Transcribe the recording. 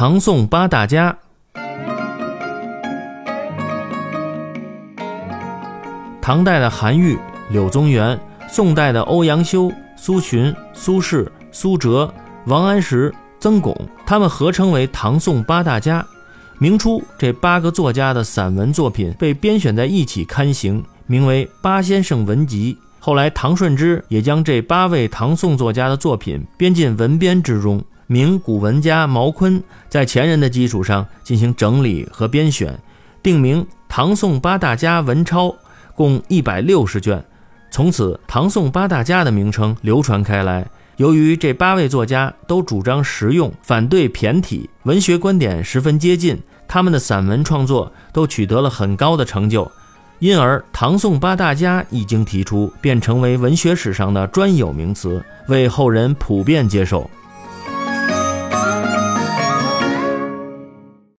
唐宋八大家。唐代的韩愈、柳宗元，宋代的欧阳修、苏洵、苏轼、苏辙、王安石、曾巩，他们合称为唐宋八大家。明初，这八个作家的散文作品被编选在一起刊行，名为《八先生文集》。后来，唐顺之也将这八位唐宋作家的作品编进文编之中。明古文家毛坤在前人的基础上进行整理和编选，定名《唐宋八大家文钞》。共一百六十卷，从此唐宋八大家的名称流传开来。由于这八位作家都主张实用，反对骈体，文学观点十分接近，他们的散文创作都取得了很高的成就，因而唐宋八大家一经提出，便成为文学史上的专有名词，为后人普遍接受。